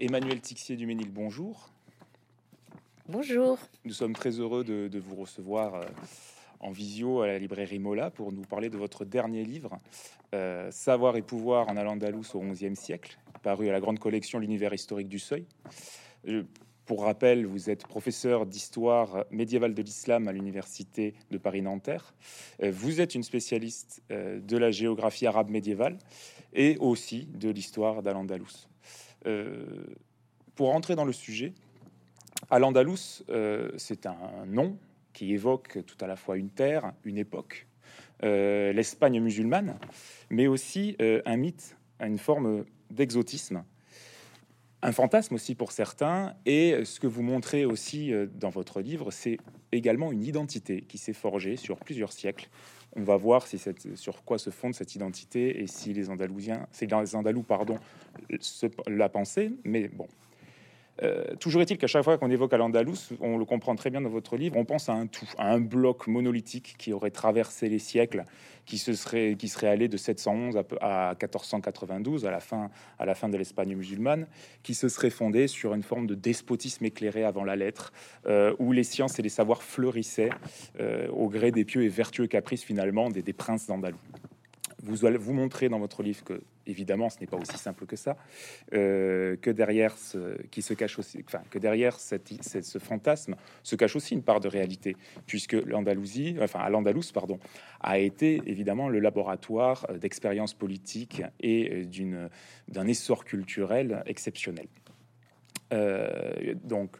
Emmanuel Tixier du Ménil, bonjour. Bonjour. Nous sommes très heureux de, vous recevoir euh, en visio à la librairie Mola pour nous parler de votre dernier livre, euh, Savoir et pouvoir en Al-Andalus au XIe siècle, paru à la grande collection L'univers historique du Seuil. Euh, pour rappel, vous êtes professeur d'histoire médiévale de l'islam à l'université de Paris-Nanterre. Vous êtes une spécialiste de la géographie arabe médiévale et aussi de l'histoire d'Al-Andalus. Pour entrer dans le sujet, Al-Andalus, euh, c'est un nom qui évoque tout à la fois une terre, une époque, euh, l'Espagne musulmane, mais aussi euh, un mythe, une forme d'exotisme, un fantasme aussi pour certains. Et ce que vous montrez aussi dans votre livre, c'est également une identité qui s'est forgée sur plusieurs siècles. On va voir si cette, sur quoi se fonde cette identité et si les Andalousiens, c'est les Andalous, pardon, la pensée. Mais bon, euh, toujours est-il qu'à chaque fois qu'on évoque Al-Andalus, on le comprend très bien dans votre livre, on pense à un tout, à un bloc monolithique qui aurait traversé les siècles, qui, se serait, qui serait allé de 711 à, 1492, à la fin, à la fin de l'Espagne musulmane, qui se serait fondé sur une forme de despotisme éclairé avant la lettre, euh, où les sciences et les savoirs fleurissaient euh, au gré des pieux et vertueux caprices finalement des, des princes d'Andalou vous allez vous montrer dans votre livre que, évidemment, ce n'est pas aussi simple que ça, euh, que derrière ce qui se cache aussi, enfin, que derrière cette, ce fantasme se cache aussi une part de réalité, puisque l'Andalousie, enfin, à pardon, a été évidemment le laboratoire d'expériences politiques et d'une d'un essor culturel exceptionnel. Euh, donc,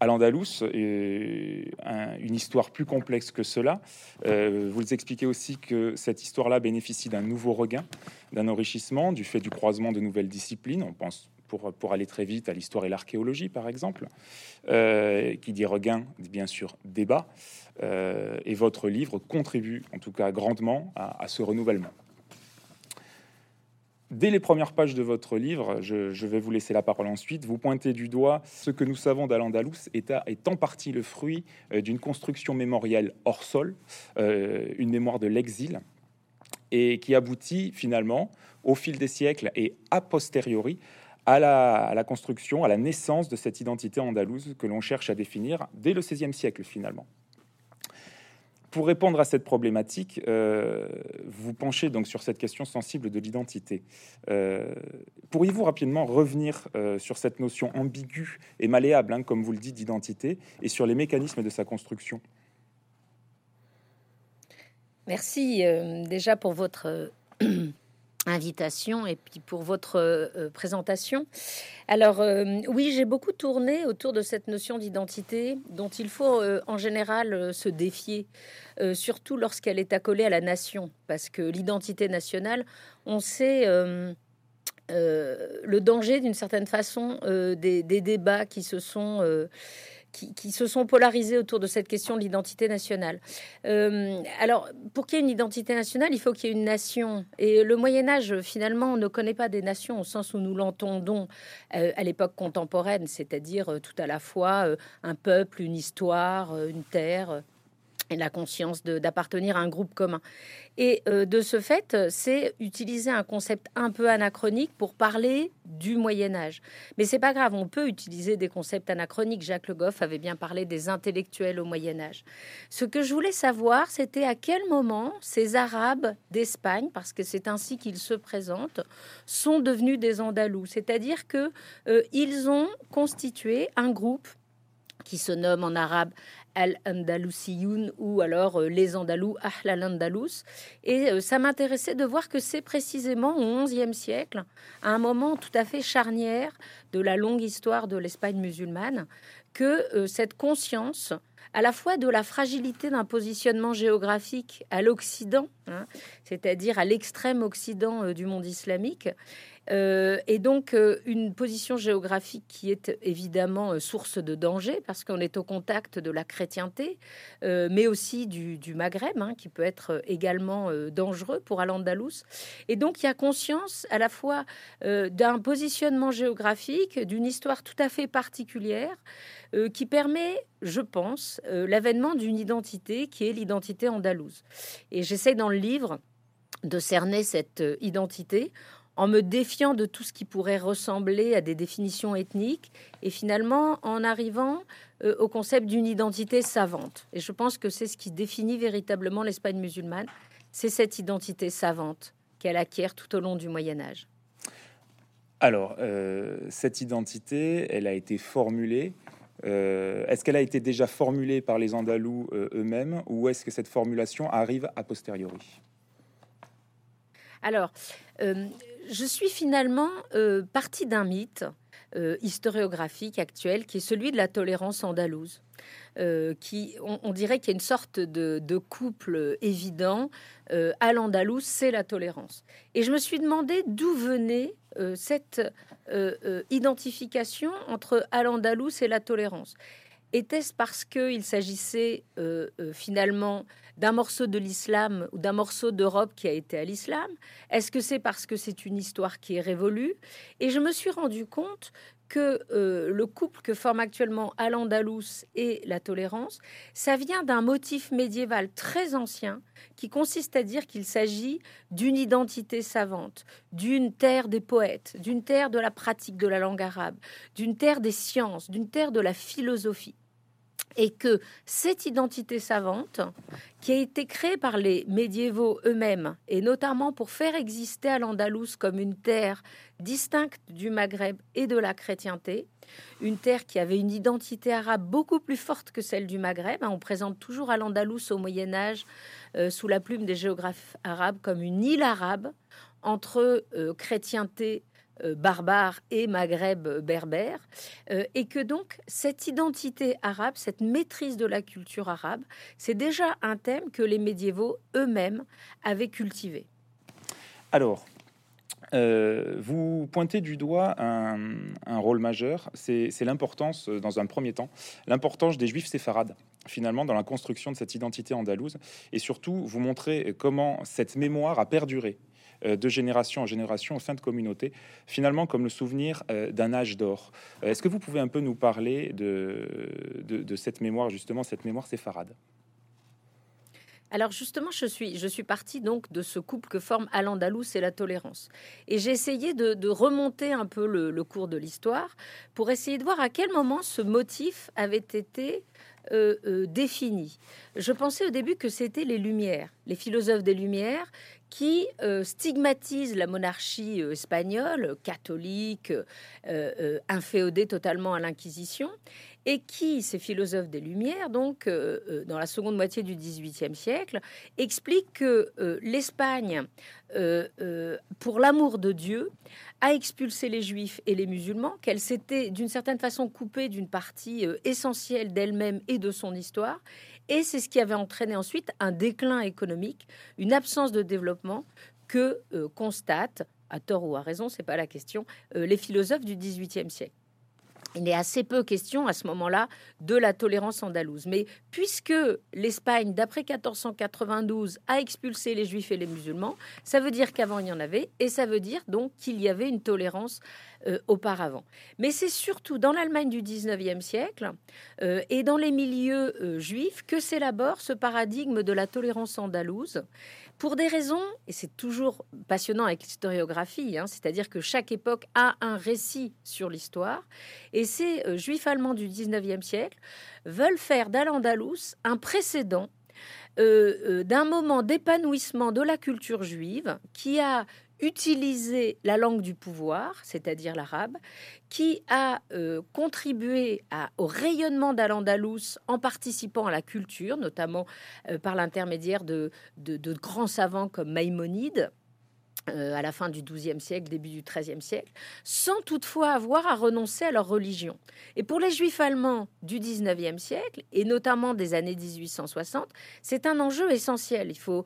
à l'Andalous, une histoire plus complexe que cela. Euh, vous expliquez aussi que cette histoire-là bénéficie d'un nouveau regain, d'un enrichissement du fait du croisement de nouvelles disciplines. On pense pour, pour aller très vite à l'histoire et l'archéologie, par exemple, euh, qui dit regain, bien sûr débat. Euh, et votre livre contribue en tout cas grandement à ce renouvellement. Dès les premières pages de votre livre, je, vais vous laisser la parole ensuite, vous pointez du doigt ce que nous savons d'Al-Andalus est, est, en partie le fruit euh, d'une construction mémorielle hors sol, euh, une mémoire de l'exil, et qui aboutit finalement, au fil des siècles et a posteriori, à la, à la construction, à la naissance de cette identité andalouse que l'on cherche à définir dès le XVIe siècle finalement. Pour répondre à cette problématique, euh, vous penchez donc sur cette question sensible de l'identité. Euh, pourriez-vous rapidement revenir euh, sur cette notion ambiguë et malléable, hein, comme vous le dites, d'identité, et sur les mécanismes de sa construction? Merci déjà pour votre invitation et puis pour votre euh, présentation. Alors euh, oui, j'ai beaucoup tourné autour de cette notion d'identité dont il faut euh, en général se défier, surtout lorsqu'elle est accolée à la nation, parce que l'identité nationale, on sait... le danger d'une certaine façon des, débats qui se sont qui, se sont polarisés autour de cette question de l'identité nationale. Euh, alors, pour qu'il y ait une identité nationale, il faut qu'il y ait une nation. Et le Moyen Âge, finalement, ne connaît pas des nations au sens où nous l'entendons euh, à l'époque contemporaine, c'est-à-dire euh, tout à la fois un peuple, une histoire, une terre la conscience d'appartenir à un groupe commun. Et euh, de ce fait, c'est utiliser un concept un peu anachronique pour parler du Moyen Âge. Mais c'est pas grave, on peut utiliser des concepts anachroniques. Jacques Le Goff avait bien parlé des intellectuels au Moyen Âge. Ce que je voulais savoir, c'était à quel moment ces Arabes d'Espagne, parce que c'est ainsi qu'ils se présentent, sont devenus des Andalous. C'est-à-dire que euh, ils ont constitué un groupe qui se nomme en arabe Al-Andalusiyoun ou alors euh, les Andalous, Ahlal Andalus. Et euh, ça m'intéressait de voir que c'est précisément au XIe siècle, à un moment tout à fait charnière de la longue histoire de l'Espagne musulmane, que euh, cette conscience à la fois de la fragilité d'un positionnement géographique à l'Occident, hein, c'est-à-dire à l'extrême Occident du monde islamique, euh, et donc euh, une position géographique qui est évidemment euh, source de danger parce qu'on est au contact de la chrétienté, mais aussi du, Maghreb, hein, qui peut être également dangereux pour Al-Andalus. Et donc il y a conscience à la fois d'un positionnement géographique, d'une histoire tout à fait particulière, qui permet, je pense, l'avènement d'une identité qui est l'identité andalouse. Et j'essaie dans le livre de cerner cette identité en me défiant de tout ce qui pourrait ressembler à des définitions ethniques, et finalement en arrivant euh, au concept d'une identité savante. Et je pense que c'est ce qui définit véritablement l'Espagne musulmane, c'est cette identité savante qu'elle acquiert tout au long du Moyen Âge. Alors, euh, cette identité, elle a été formulée. Euh, est-ce qu'elle a été déjà formulée par les Andalous eux-mêmes ou est-ce que cette formulation arrive a posteriori? Alors, je suis finalement partie d'un mythe euh, historiographique actuel, qui est celui de la tolérance andalouse. Euh, qui, on, dirait qu'il y a une sorte de, couple évident. Euh, à l'andalouse, c'est la tolérance. Et je me suis demandé d'où venait cette identification entre Al-Andalus et la tolérance. Était-ce parce qu'il s'agissait finalement d'un morceau de l'islam ou d'un morceau d'Europe qui a été à l'islam? Est-ce que c'est parce que c'est une histoire qui est révolue? Et je me suis rendu compte que euh, le couple que forme actuellement Al-Andalus et la tolérance, ça vient d'un motif médiéval très ancien qui consiste à dire qu'il s'agit d'une identité savante, d'une terre des poètes, d'une terre de la pratique de la langue arabe, d'une terre des sciences, d'une terre de la philosophie et que cette identité savante, qui a été créée par les médiévaux eux-mêmes, et notamment pour faire exister à l'Andalous comme une terre distincte du Maghreb et de la chrétienté, une terre qui avait une identité arabe beaucoup plus forte que celle du Maghreb. On présente toujours à l'Andalous au Moyen Âge, euh, sous la plume des géographes arabes, comme une île arabe entre euh, chrétienté barbare et Maghreb berbère, euh, et que donc cette identité arabe, cette maîtrise de la culture arabe, c'est déjà un thème que les médiévaux eux-mêmes avaient cultivé. Alors, euh, vous pointez du doigt un, rôle majeur, c'est l'importance, dans un premier temps, l'importance des juifs séfarades, finalement, dans la construction de cette identité andalouse, et surtout, vous montrez comment cette mémoire a perduré. euh, de génération en génération au sein de communautés, finalement comme le souvenir euh, d'un âge d'or. Euh, est-ce que vous pouvez un peu nous parler de, de, cette mémoire, justement, cette mémoire séfarade? Alors justement, je suis, je suis partie donc de ce couple que forment Al-Andalus et la tolérance. Et j'ai essayé de, remonter un peu le, cours de l'histoire pour essayer de voir à quel moment ce motif avait été défini. Je pensais au début que c'était les Lumières, les philosophes des Lumières qui euh, stigmatise la monarchie euh, espagnole, catholique, euh, inféodée totalement à l'Inquisition, et qui, ces philosophes des Lumières, donc dans la seconde moitié du XVIIIe siècle, expliquent que l'Espagne, pour l'amour de Dieu, a expulsé les Juifs et les musulmans, qu'elle s'était d'une certaine façon coupée d'une partie essentielle d'elle-même et de son histoire, et c'est ce qui avait entraîné ensuite un déclin économique, une absence de développement que euh, constatent, à tort ou à raison, c'est pas la question, euh, les philosophes du XVIIIe siècle. Il est assez peu question à ce moment-là de la tolérance andalouse. Mais puisque l'Espagne, d'après 1492, a expulsé les juifs et les musulmans, ça veut dire qu'avant il y en avait, et ça veut dire donc qu'il y avait une tolérance euh, auparavant. Mais c'est surtout dans l'Allemagne du 19e siècle euh, et dans les milieux euh, juifs que s'élabore ce paradigme de la tolérance andalouse pour des raisons, et c'est toujours passionnant avec l'historiographie, hein, c'est-à-dire que chaque époque a un récit sur l'histoire, et ces juifs allemands du 19e siècle veulent faire d'Al-Andalus un précédent d'un moment d'épanouissement de la culture juive qui a utiliser la langue du pouvoir, c'est-à-dire l'arabe, qui a euh, contribué au rayonnement d'Al-Andalus en participant à la culture, notamment euh, par l'intermédiaire de, de, grands savants comme Maïmonide, euh, à la fin du XIIe siècle, début du XIIIe siècle, sans toutefois avoir à renoncer à leur religion. Et pour les juifs allemands du XIXe siècle, et notamment des années 1860, c'est un enjeu essentiel. Euh,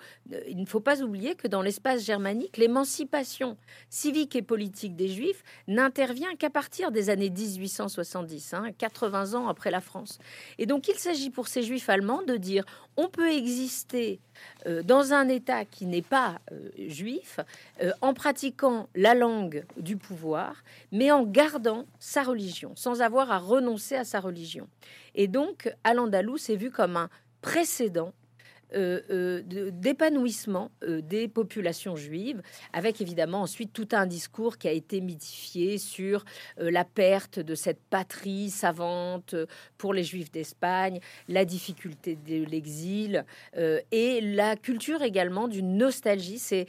il ne faut pas oublier que dans l'espace germanique, l'émancipation civique et politique des juifs n'intervient qu'à partir des années 1870, 80 hein, ans après la France. Et donc il s'agit pour ces juifs allemands de dire on peut exister euh, dans un État qui n'est pas euh, juif, euh, en pratiquant la langue du pouvoir, mais en gardant sa religion, sans avoir à renoncer à sa religion. Et donc, Al-Andalus est vu comme un précédent d'épanouissement des populations juives, avec évidemment ensuite tout un discours qui a été mythifié sur la perte de cette patrie savante pour les juifs d'Espagne, la difficulté de l'exil et la culture également d'une nostalgie. C'est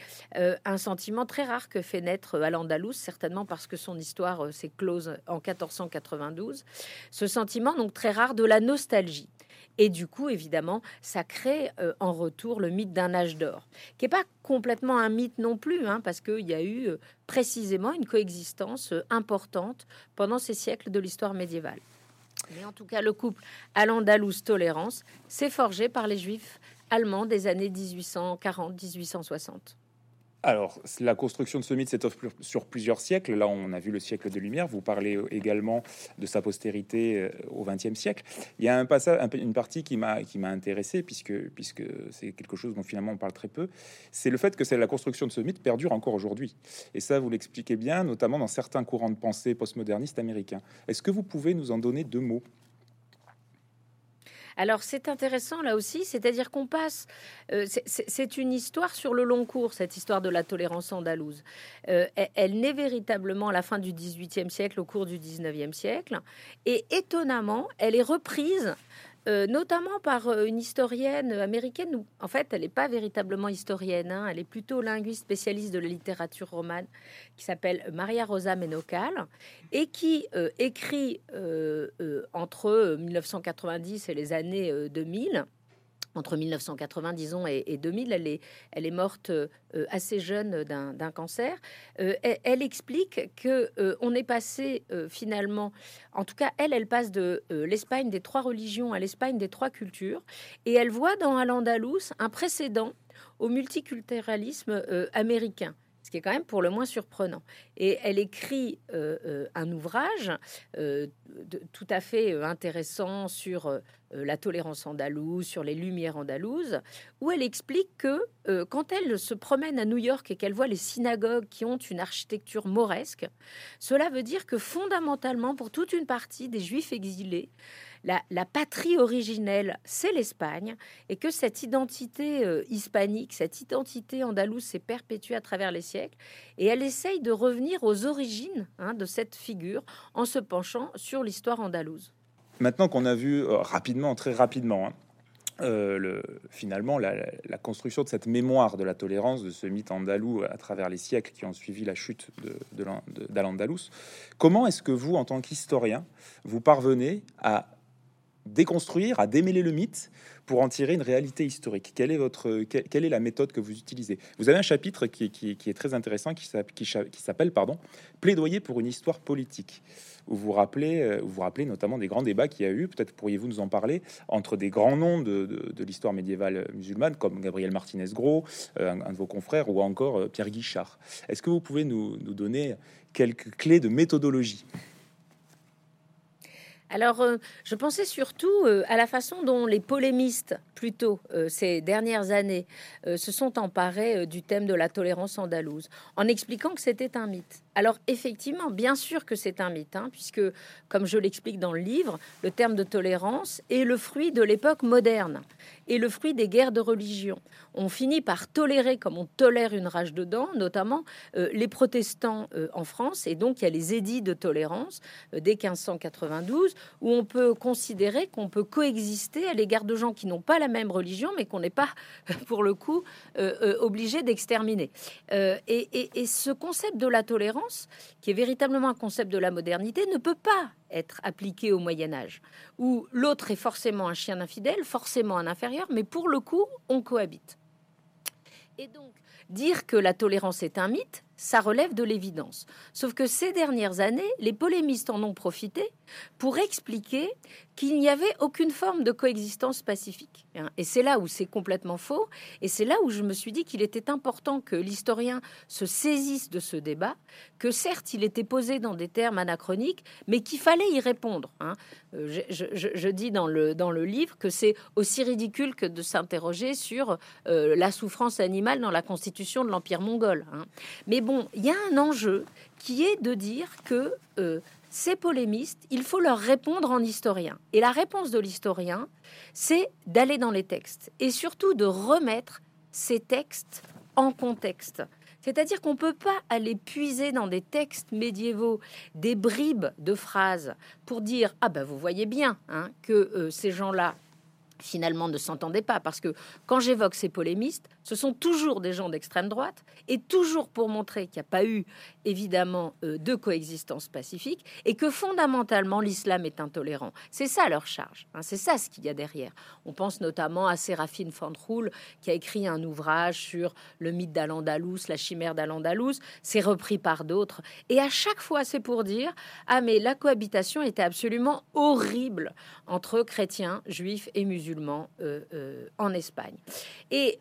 un sentiment très rare que fait naître Al-Andalus, certainement parce que son histoire s'est close en 1492. Ce sentiment donc très rare de la nostalgie. Et du coup, évidemment, ça crée euh, en retour le mythe d'un âge d'or, qui n'est pas complètement un mythe non plus, hein, parce qu'il y a eu euh, précisément une coexistence euh, importante pendant ces siècles de l'histoire médiévale. Mais en tout cas, le couple Al-Andalus-Tolérance s'est forgé par les juifs allemands des années 1840-1860. Alors, la construction de ce mythe s'étoffe sur plusieurs siècles. Là, on a vu le siècle de lumière. Vous parlez également de sa postérité euh, au XXe siècle. Il y a un passage, une partie qui m'a qui m'a intéressé, puisque puisque c'est quelque chose dont finalement on parle très peu. C'est le fait que c'est la construction de ce mythe perdure encore aujourd'hui. Et ça, vous l'expliquez bien, notamment dans certains courants de pensée postmodernistes américains. Est-ce que vous pouvez nous en donner deux mots? Alors c'est intéressant là aussi, c'est-à-dire qu'on passe, euh, c'est une histoire sur le long cours, cette histoire de la tolérance andalouse. Euh, elle, naît véritablement à la fin du XVIIIe siècle, au cours du XIXe siècle, et étonnamment, elle est reprise euh, notamment par euh, une historienne américaine. Où, en fait, elle n'est pas véritablement historienne, hein. elle est plutôt linguiste spécialiste de la littérature romane, qui s'appelle Maria Rosa Menocal, et qui euh, écrit entre 1990 et les années 2000 entre 1990 disons, et, 2000. Elle est, elle est morte euh, assez jeune d'un cancer. Euh, elle, explique que euh, on est passé finalement, en tout cas, elle, elle passe de l'Espagne des trois religions à l'Espagne des trois cultures, et elle voit dans Al-Andalus un précédent au multiculturalisme américain ce qui est quand même pour le moins surprenant. Et elle écrit euh, euh, un ouvrage euh, tout à fait intéressant sur la tolérance andalouse, sur les lumières andalouses, où elle explique que quand elle se promène à New York et qu'elle voit les synagogues qui ont une architecture mauresque, cela veut dire que fondamentalement, pour toute une partie des juifs exilés, la, patrie originelle, c'est l'Espagne, et que cette identité euh, hispanique, cette identité andalouse s'est perpétuée à travers les siècles, et elle essaye de revenir aux origines hein, de cette figure en se penchant sur l'histoire andalouse. Maintenant qu'on a vu euh, rapidement, très rapidement, hein, euh, le, finalement, la, construction de cette mémoire de la tolérance, de ce mythe andalou à travers les siècles qui ont suivi la chute d'Al-Andalus, comment est-ce que vous, en tant qu'historien, vous parvenez à déconstruire, à démêler le mythe pour en tirer une réalité historique Quelle est, votre, quelle, est la méthode que vous utilisez? Vous avez un chapitre qui, est très intéressant qui s'appelle pardon, Plaidoyer pour une histoire politique. Où vous rappelez, euh, vous rappelez notamment des grands débats qu'il y a eu, peut-être pourriez-vous nous en parler, entre des grands noms de, l'histoire médiévale musulmane, comme Gabriel Martinez-Gros, euh, un, de vos confrères, ou encore euh, Pierre Guichard. Est-ce que vous pouvez nous donner quelques clés de méthodologie? Alors, euh, je pensais surtout euh, à la façon dont les polémistes, plutôt euh, ces dernières années, se sont emparés du thème de la tolérance andalouse, en expliquant que c'était un mythe. Alors, effectivement, bien sûr que c'est un mythe, hein, puisque, comme je l'explique dans le livre, le terme de tolérance est le fruit de l'époque moderne et le fruit des guerres de religion. On finit par tolérer, comme on tolère une rage de dents, notamment les protestants en France, et donc il y a les édits de tolérance dès 1592 où on peut considérer qu'on peut coexister à l'égard de gens qui n'ont pas la même religion, mais qu'on n'est pas, pour le coup, euh, euh, obligé d'exterminer. Euh, et ce concept de la tolérance, qui est véritablement un concept de la modernité, ne peut pas être appliqué au Moyen Âge, où l'autre est forcément un chien infidèle, forcément un inférieur, mais pour le coup, on cohabite. Et donc, dire que la tolérance est un mythe, ça relève de l'évidence. Sauf que ces dernières années, les polémistes en ont profité pour expliquer qu'il n'y avait aucune forme de coexistence pacifique. Hein. Et c'est là où c'est complètement faux. Et c'est là où je me suis dit qu'il était important que l'historien se saisisse de ce débat, que certes il était posé dans des termes anachroniques, mais qu'il fallait y répondre. Hein. Euh, je, dis dans le, dans le livre que c'est aussi ridicule que de s'interroger sur euh, la souffrance animale dans la constitution de l'Empire mongol. Hein. Mais bon, il y a un enjeu qui est de dire que euh, ces polémistes, il faut leur répondre en historien. Et la réponse de l'historien, c'est d'aller dans les textes et surtout de remettre ces textes en contexte. C'est-à-dire qu'on ne peut pas aller puiser dans des textes médiévaux des bribes de phrases pour dire ah ben vous voyez bien hein, que euh, ces gens-là finalement ne s'entendaient pas parce que quand j'évoque ces polémistes, ce sont toujours des gens d'extrême droite et toujours pour montrer qu'il n'y a pas eu évidemment euh, de coexistence pacifique et que fondamentalement l'islam est intolérant. C'est ça leur charge, hein, c'est ça ce qu'il y a derrière. On pense notamment à Séraphine Fandroul qui a écrit un ouvrage sur le mythe d'Al-Andalus, la chimère d'Al-Andalus, c'est repris par d'autres et à chaque fois c'est pour dire ah mais la cohabitation était absolument horrible entre chrétiens, juifs et musulmans euh, euh, en Espagne. Et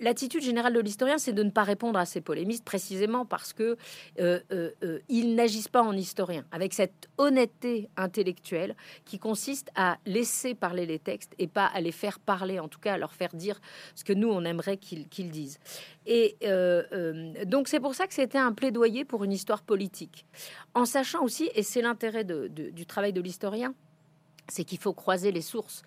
l'attitude générale de l'historien, c'est de ne pas répondre à ces polémistes précisément parce que euh, euh, euh, ils n'agissent pas en historien, avec cette honnêteté intellectuelle qui consiste à laisser parler les textes et pas à les faire parler, en tout cas à leur faire dire ce que nous on aimerait qu'ils disent. Et donc c'est pour ça que c'était un plaidoyer pour une histoire politique, en sachant aussi, et c'est l'intérêt du travail de l'historien, c'est qu'il faut croiser les sources,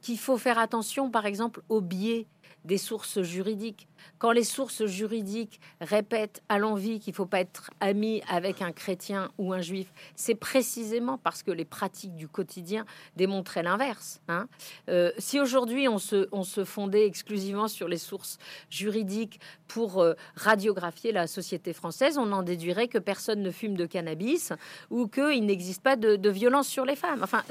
qu'il faut faire attention, par exemple, aux biais des sources juridiques. Quand les sources juridiques répètent à l'envie qu'il ne faut pas être ami avec un chrétien ou un juif, c'est précisément parce que les pratiques du quotidien démontraient l'inverse. Hein. Euh, si aujourd'hui on se, on se fondait exclusivement sur les sources juridiques pour euh, radiographier la société française, on en déduirait que personne ne fume de cannabis ou qu'il n'existe pas de, violence sur les femmes. Enfin,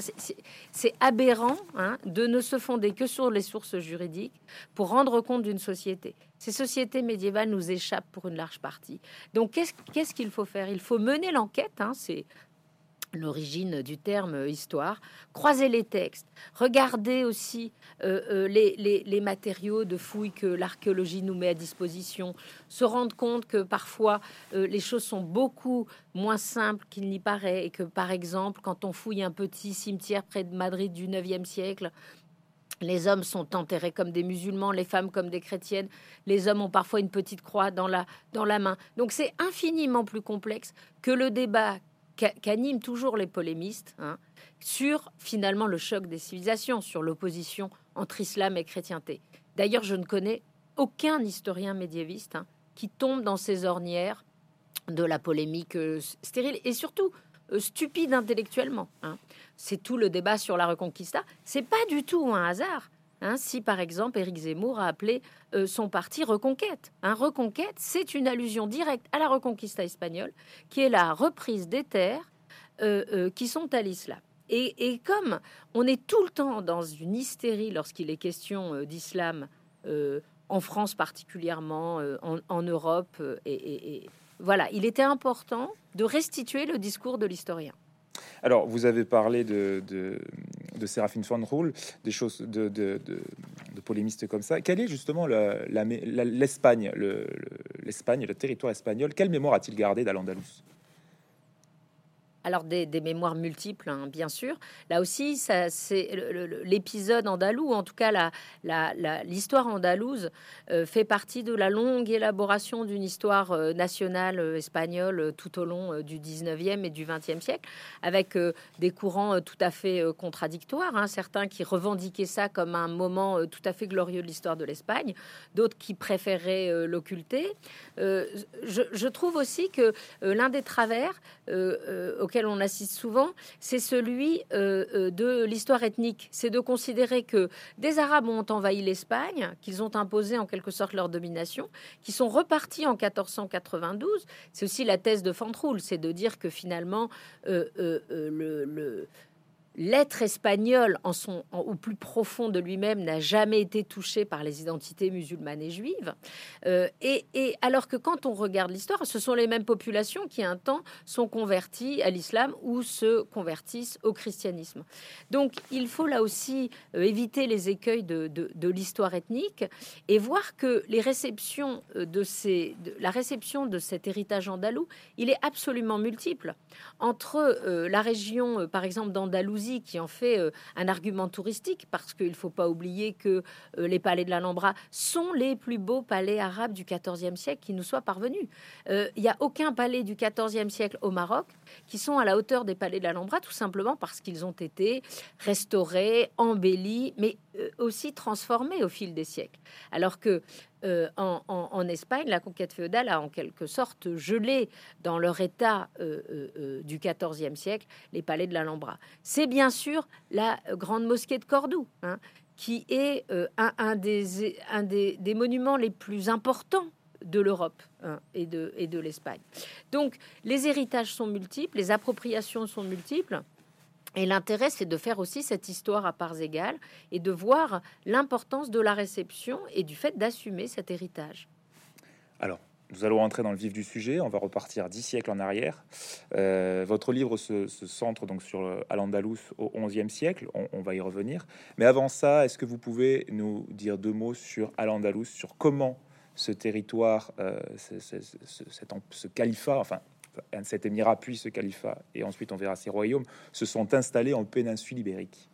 c'est aberrant hein, de ne se fonder que sur les sources juridiques pour rendre compte d'une société. Ces sociétés médiévales nous échappent pour une large partie. Donc, qu'est-ce qu'il faut faire? Il faut mener l'enquête, hein, c'est l'origine du terme histoire, croiser les textes, regarder aussi euh, euh, les, matériaux de fouilles que l'archéologie nous met à disposition, se rendre compte que parfois euh, les choses sont beaucoup moins simples qu'il n'y paraît et que par exemple quand on fouille un petit cimetière près de Madrid du 9e siècle, les hommes sont enterrés comme des musulmans, les femmes comme des chrétiennes. Les hommes ont parfois une petite croix dans la, dans la main. Donc c'est infiniment plus complexe que le débat qu'animent toujours les polémistes hein, sur finalement le choc des civilisations, sur l'opposition entre islam et chrétienté. D'ailleurs, je ne connais aucun historien médiéviste hein, qui tombe dans ces ornières de la polémique euh, stérile et surtout stupide intellectuellement. Hein. C'est tout le débat sur la Reconquista. C'est pas du tout un hasard. Hein, si par exemple Éric Zemmour a appelé euh, son parti Reconquête. Un Reconquête, c'est une allusion directe à la Reconquista espagnole, qui est la reprise des terres euh, qui sont à l'islam. Et, comme on est tout le temps dans une hystérie lorsqu'il est question d'islam, en France particulièrement, en, Europe et, voilà, il était important de restituer le discours de l'historien. Alors, vous avez parlé de, de, de Séraphine Roule, des choses de, de, polémistes comme ça. Quelle est justement l'Espagne, l'Espagne, le, territoire espagnol? Quelle mémoire a-t-il gardé d'Al-Andalus? Alors des, mémoires multiples, hein, bien sûr. Là aussi, c'est l'épisode andalou, en tout cas l'histoire andalouse, euh, fait partie de la longue élaboration d'une histoire euh, nationale euh, espagnole tout au long du 19e et du 20e siècle, avec des courants tout à fait contradictoires. Hein. certains qui revendiquaient ça comme un moment tout à fait glorieux de l'histoire de l'Espagne, d'autres qui préféraient l'occulter. Je, je, trouve aussi que l'un des travers auquel on assiste souvent, c'est celui euh, euh, de l'histoire ethnique. C'est de considérer que des Arabes ont envahi l'Espagne, qu'ils ont imposé en quelque sorte leur domination, qui sont repartis en 1492. C'est aussi la thèse de Fantroul, c'est de dire que finalement euh, le l'être espagnol, au plus profond de lui-même, n'a jamais été touché par les identités musulmanes et juives. Euh, et, alors que quand on regarde l'histoire, ce sont les mêmes populations qui, un temps, sont converties à l'islam ou se convertissent au christianisme. Donc, il faut là aussi euh, éviter les écueils de, l'histoire ethnique et voir que euh, la réception de cet héritage andalou, il est absolument multiple. Entre la région, par exemple, d'Andalousie, qui en fait un argument touristique parce qu'il ne faut pas oublier que les palais de l'Alhambra sont les plus beaux palais arabes du XIVe siècle qui nous soient parvenus. Il n'y a aucun palais du XIVe siècle au Maroc qui sont à la hauteur des palais de l'Alhambra, tout simplement parce qu'ils ont été restaurés, embellis, mais aussi transformés au fil des siècles. Alors que euh, en, Espagne, la conquête féodale a en quelque sorte gelé dans leur état euh, euh, du XIVe siècle les palais de l'Alhambra. C'est bien sûr la grande mosquée de Cordoue, hein, qui est un, des, monuments les plus importants de l'Europe hein, et de l'Espagne. Donc les héritages sont multiples, les appropriations sont multiples. Et l'intérêt, c'est de faire aussi cette histoire à parts égales et de voir l'importance de la réception et du fait d'assumer cet héritage. Alors, nous allons entrer dans le vif du sujet. On va repartir dix siècles en arrière. Euh, votre livre se, centre donc sur euh, Al-Andalus au XIe siècle. On, va y revenir. Mais avant ça, est-ce que vous pouvez nous dire deux mots sur Al-Andalus, sur comment ce territoire, euh, ce, ce, califat, enfin cet émirat puis ce califat, et ensuite on verra ces royaumes, se sont installés en péninsule ibérique.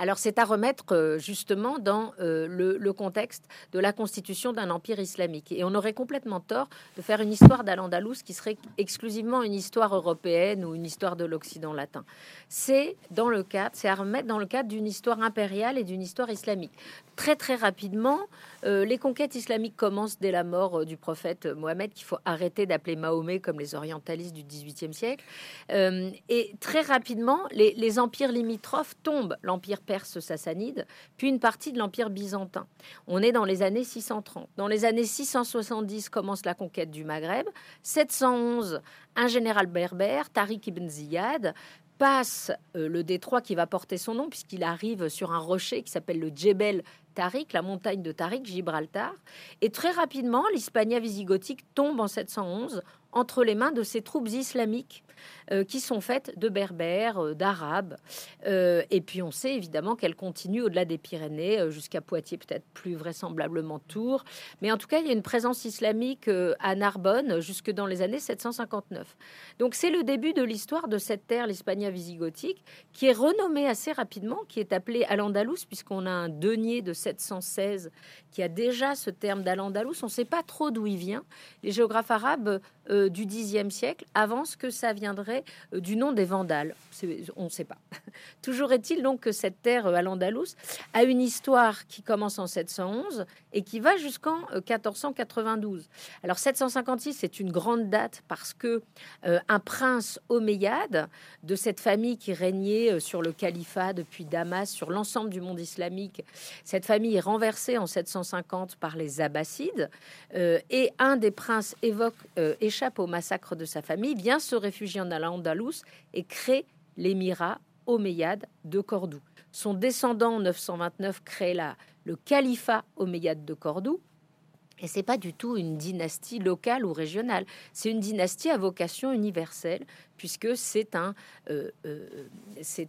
Alors c'est à remettre euh, justement dans euh, le, contexte de la constitution d'un empire islamique. Et on aurait complètement tort de faire une histoire d'Al-Andalus qui serait exclusivement une histoire européenne ou une histoire de l'Occident latin. C'est dans le cadre, c'est à remettre dans le cadre d'une histoire impériale et d'une histoire islamique. Très très rapidement, euh, les conquêtes islamiques commencent dès la mort du prophète Mohammed, qu'il faut arrêter d'appeler Mahomet comme les orientalistes du XVIIIe siècle. et très rapidement, les, les empires limitrophes tombent. L'empire perse sassanide, puis une partie de l'Empire byzantin. On est dans les années 630. Dans les années 670 commence la conquête du Maghreb. 711, un général berbère, Tariq ibn Ziyad, passe euh, le détroit qui va porter son nom, puisqu'il arrive sur un rocher qui s'appelle le Djebel Tariq, la montagne de Tariq, Gibraltar. Et très rapidement, l'Hispania visigothique tombe en 711 entre les mains de ces troupes islamiques euh, qui sont faites de berbères, euh, d'arabes. Euh, et puis on sait évidemment qu'elles continuent au-delà des Pyrénées, jusqu'à Poitiers, peut-être plus vraisemblablement Tours. Mais en tout cas, il y a une présence islamique à Narbonne jusque dans les années 759. Donc c'est le début de l'histoire de cette terre, l'Hispania visigothique, qui est renommée assez rapidement, qui est appelée Al-Andalus, puisqu'on a un denier de 716 qui a déjà ce terme d'Al-Andalus. On ne sait pas trop d'où il vient. Les géographes arabes du Xe siècle avancent que ça viendrait euh, du nom des Vandales. On ne sait pas. Toujours est-il donc que cette terre euh, à l'Andalous a une histoire qui commence en 711 et qui va jusqu'en 1492. Euh, Alors 756, c'est une grande date parce que un prince omeyyade de cette famille qui régnait sur le califat depuis Damas, sur l'ensemble du monde islamique, cette famille est renversée en 750 par les Abbassides et un des princes évoque, échappe au massacre de sa famille, vient se réfugier en Al-Andalus et crée l'émirat omeyyade de Cordoue. Son descendant en 929 crée la, le califat omeyyade de Cordoue. Et c'est pas du tout une dynastie locale ou régionale. C'est une dynastie à vocation universelle puisque c'est un, euh, euh,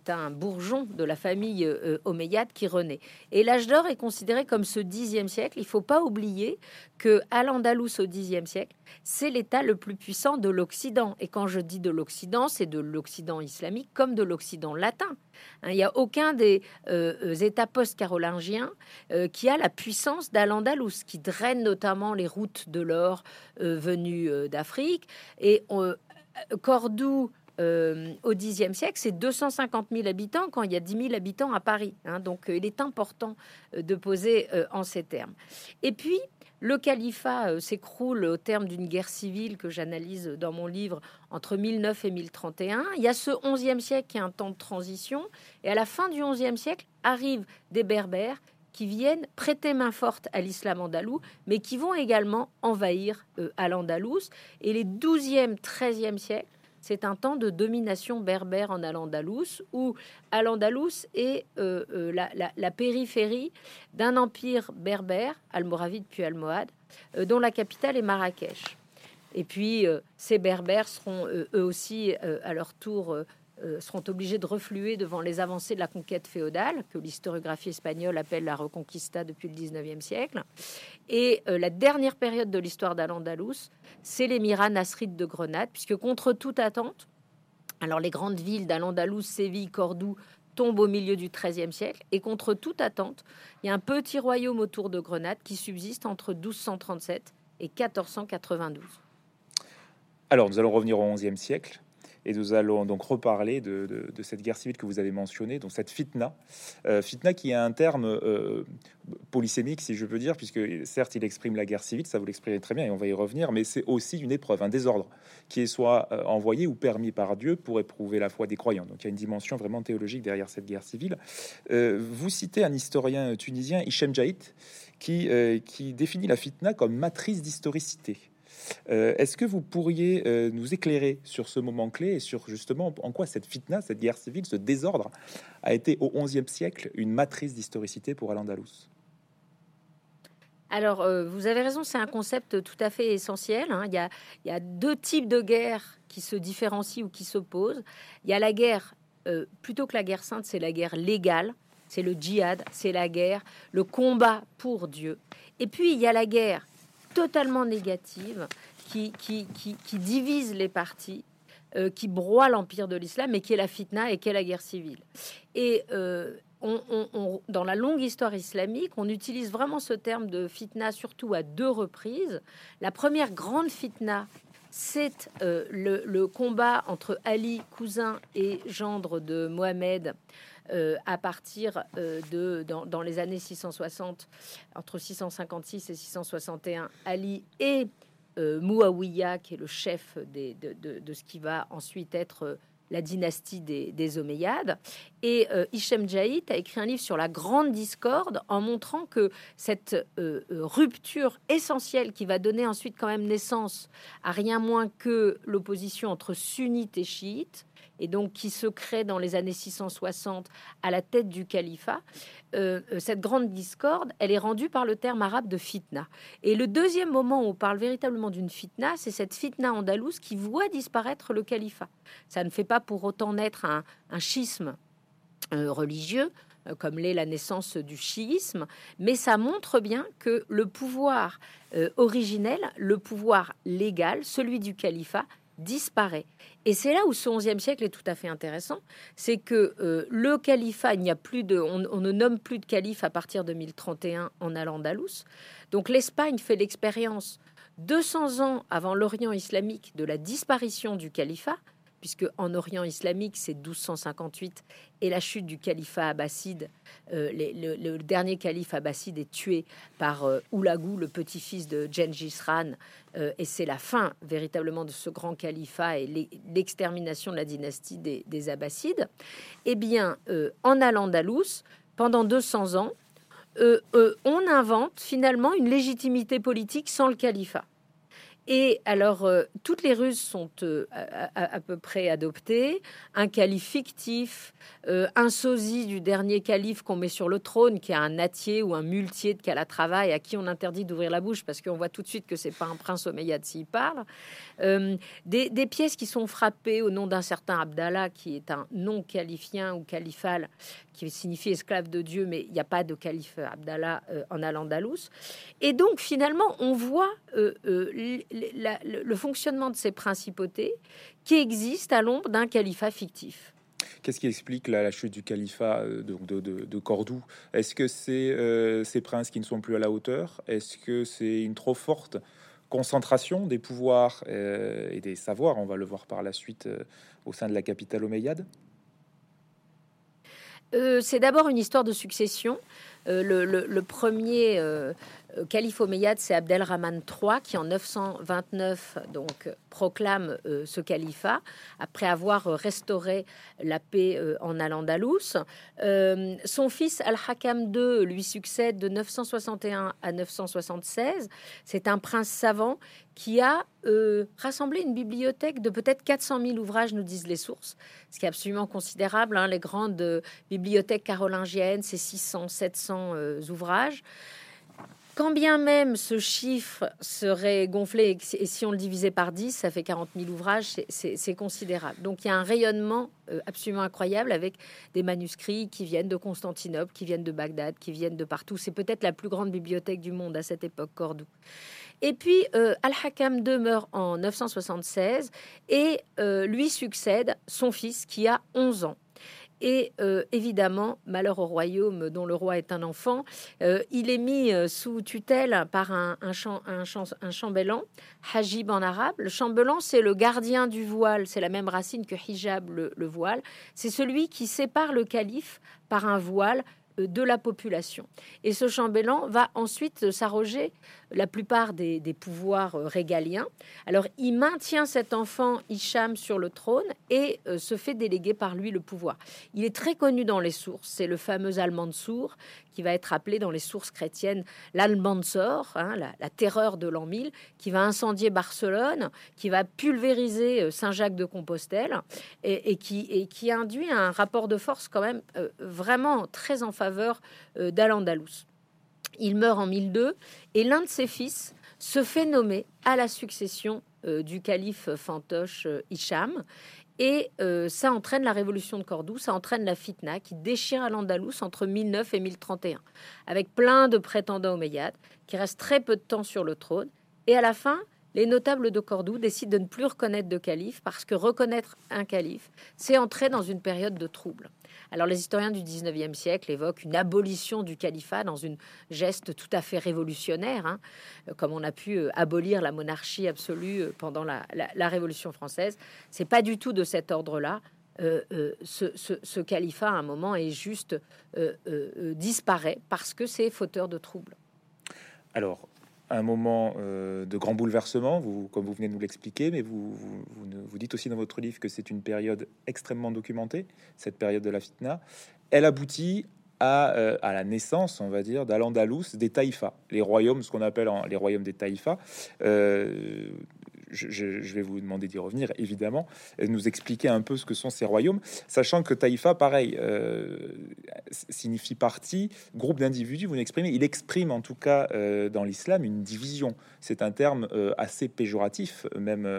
un bourgeon de la famille euh, omeyyade qui renaît. Et l'âge d'or est considéré comme ce dixième siècle. Il faut pas oublier que Al-Andalus au dixième siècle, c'est l'État le plus puissant de l'Occident. Et quand je dis de l'Occident, c'est de l'Occident islamique comme de l'Occident latin. Hein, il n'y a aucun des États post-carolingiens qui a la puissance d'Al-Andalus, qui draine notamment les routes de l'or venues d'Afrique. Et Cordoue, euh, au Xe siècle, c'est 250 000 habitants quand il y a 10 000 habitants à Paris. Hein. donc, euh, il est important euh, de poser en ces termes. Et puis, le califat s'écroule au terme d'une guerre civile que j'analyse dans mon livre entre 1009 et 1031. Il y a ce 11e siècle qui est un temps de transition. Et à la fin du 11e siècle, arrivent des Berbères qui viennent prêter main forte à l'islam andalou, mais qui vont également envahir Al-Andalus. Et les 12e, 13e siècles c'est un temps de domination berbère en Al-Andalus, où Al-Andalus est euh, euh, la, périphérie d'un empire berbère, almoravide puis almohade, euh, dont la capitale est Marrakech. Et puis, ces berbères seront eux aussi, à leur tour, euh, seront obligés de refluer devant les avancées de la conquête féodale, que l'historiographie espagnole appelle la reconquista depuis le 19e siècle. Et euh, la dernière période de l'histoire d'Al-Andalus, c'est l'émirat nasride de Grenade, puisque contre toute attente, Alors les grandes villes d'Al-Andalus, Séville, Cordoue tombent au milieu du XIIIe siècle et contre toute attente, il y a un petit royaume autour de Grenade qui subsiste entre 1237 et 1492. Alors nous allons revenir au XIe siècle et nous allons donc reparler de, cette guerre civile que vous avez mentionnée, donc cette fitna. Euh, fitna qui est un terme euh, polysémique, si je peux dire, puisque certes il exprime la guerre civile, ça vous l'exprimez très bien et on va y revenir, mais c'est aussi une épreuve, un désordre qui est soit euh, envoyé ou permis par Dieu pour éprouver la foi des croyants. Donc il y a une dimension vraiment théologique derrière cette guerre civile. vous citez un historien tunisien, Hichem Jaït, qui, qui définit la fitna comme matrice d'historicité. Euh, est-ce que vous pourriez euh, nous éclairer sur ce moment clé et sur justement en quoi cette fitna, cette guerre civile, ce désordre a été au XIe siècle une matrice d'historicité pour Al-Andalus alors, euh, vous avez raison, c'est un concept tout à fait essentiel. Hein. Il, y a, deux types de guerres qui se différencient ou qui s'opposent. Il y a la guerre, plutôt que la guerre sainte, c'est la guerre légale, c'est le djihad, c'est la guerre, le combat pour Dieu. Et puis, il y a la guerre totalement négative qui, qui, qui, divise les partis, euh, qui broie l'empire de l'islam et qui est la fitna et qui est la guerre civile. Et euh, dans la longue histoire islamique, on utilise vraiment ce terme de fitna surtout à deux reprises. La première grande fitna, c'est euh, le, combat entre Ali, cousin et gendre de Mohamed, euh, à partir euh, de dans, les années 660, entre 656 et 661, Ali et Muawiyah, qui est le chef de, ce qui va ensuite être la dynastie des, des Omeyyades. Et euh, Hichem Jaït a écrit un livre sur la grande discorde en montrant que cette rupture essentielle qui va donner ensuite quand même naissance à rien moins que l'opposition entre sunnites et chiites, et donc qui se crée dans les années 660 à la tête du califat, euh, euh, cette grande discorde, elle est rendue par le terme arabe de fitna. Et le deuxième moment où on parle véritablement d'une fitna, c'est cette fitna andalouse qui voit disparaître le califat. Ça ne fait pas pour autant naître un, schisme euh, religieux, comme l'est la naissance du chiisme, mais ça montre bien que le pouvoir originel, le pouvoir légal, celui du califat, disparaît. Et c'est là où ce XIe siècle est tout à fait intéressant, c'est que euh, le califat, il n'y a plus de, on, ne nomme plus de calife à partir de 1031 en Al-Andalus. Donc l'Espagne fait l'expérience 200 ans avant l'Orient islamique de la disparition du califat, puisque en Orient islamique, c'est 1258 et la chute du califat abbasside. Euh, le, dernier calife abbasside est tué par euh, Oulagou, le petit-fils de Gengis Khan, euh, et c'est la fin véritablement de ce grand califat et l'extermination de la dynastie des, des Abbassides. Eh bien, en Al-Andalus, pendant 200 ans, on invente finalement une légitimité politique sans le califat. Et alors, euh, toutes les ruses sont euh, à, peu près adoptées. Un calife fictif, euh, un sosie du dernier calife qu'on met sur le trône, qui a un natier ou un muletier de Calatrava et à qui on interdit d'ouvrir la bouche parce qu'on voit tout de suite que c'est pas un prince omeyyade s'il parle. Des, pièces qui sont frappées au nom d'un certain Abdallah, qui est un nom califien ou califal, qui signifie esclave de Dieu, mais il n'y a pas de calife Abdallah en Al-Andalus. Et donc, finalement, on voit le fonctionnement de ces principautés qui existent à l'ombre d'un califat fictif. Qu'est-ce qui explique la, chute du califat euh, de, de, Cordoue? Est-ce que c'est euh, ces princes qui ne sont plus à la hauteur? Est-ce que c'est une trop forte concentration des pouvoirs euh, et des savoirs? On va le voir par la suite au sein de la capitale omeyyade. c'est d'abord une histoire de succession. le, le, premier calife omeyyade, c'est Abdelrahman III qui en 929 donc proclame euh, ce califat après avoir restauré la paix euh, en Al-Andalus. son fils Al-Hakam II lui succède de 961 à 976. C'est un prince savant qui a rassemblé une bibliothèque de peut-être 400 000 ouvrages, nous disent les sources, ce qui est absolument considérable. Hein. les grandes bibliothèques carolingiennes, c'est 600, 700 ouvrages. Quand bien même ce chiffre serait gonflé, et si on le divisait par 10, ça fait 40 000 ouvrages, c'est considérable. Donc il y a un rayonnement euh, absolument incroyable avec des manuscrits qui viennent de Constantinople, qui viennent de Bagdad, qui viennent de partout. C'est peut-être la plus grande bibliothèque du monde à cette époque, Cordoue. Et puis, Al-Hakam demeure en 976 et lui succède son fils qui a 11 ans. Et euh, évidemment, malheur au royaume dont le roi est un enfant, euh, il est mis euh, sous tutelle par un, un, un, chambellan, hajib en arabe. Le chambellan, c'est le gardien du voile, c'est la même racine que hijab, le voile. C'est celui qui sépare le calife par un voile de la population. Et ce chambellan va ensuite s'arroger la plupart des, pouvoirs euh, régaliens. Alors il maintient cet enfant Hicham sur le trône et euh, se fait déléguer par lui le pouvoir. Il est très connu dans les sources, c'est le fameux Almansour qui va être appelé dans les sources chrétiennes l'Almansor, hein, la, terreur de l'an 1000, qui va incendier Barcelone, qui va pulvériser euh, Saint-Jacques de Compostelle et, qui, induit un rapport de force quand même vraiment très en faveur d'Al-Andalus. Il meurt en 1002 et l'un de ses fils se fait nommer à la succession euh, du calife fantoche euh, Hicham. Et euh, ça entraîne la révolution de Cordoue, ça entraîne la fitna qui déchire Al-Andalus entre 1009 et 1031, avec plein de prétendants omeyyades qui restent très peu de temps sur le trône. Et à la fin, les notables de Cordoue décident de ne plus reconnaître de calife parce que reconnaître un calife, c'est entrer dans une période de trouble. Alors les historiens du 19e siècle évoquent une abolition du califat dans une geste tout à fait révolutionnaire, hein, comme on a pu euh, abolir la monarchie absolue euh, pendant la, Révolution française. C'est pas du tout de cet ordre-là. Euh, ce, califat, à un moment, est juste disparaît parce que c'est fauteur de troubles. Alors, un moment euh, de grand bouleversement, vous, comme vous venez de nous l'expliquer, mais vous, vous, dites aussi dans votre livre que c'est une période extrêmement documentée, cette période de la fitna. Elle aboutit à, euh, la naissance, on va dire, d'Al-Andalus, des Taïfas, les royaumes, ce qu'on appelle les royaumes des Taïfas. Euh, je, vais vous demander d'y revenir, évidemment, nous expliquer un peu ce que sont ces royaumes, sachant que Taïfa, pareil, euh, signifie partie, groupe d'individus, vous l'exprimez, il exprime en tout cas euh, dans l'islam une division. C'est un terme euh, assez péjoratif, même,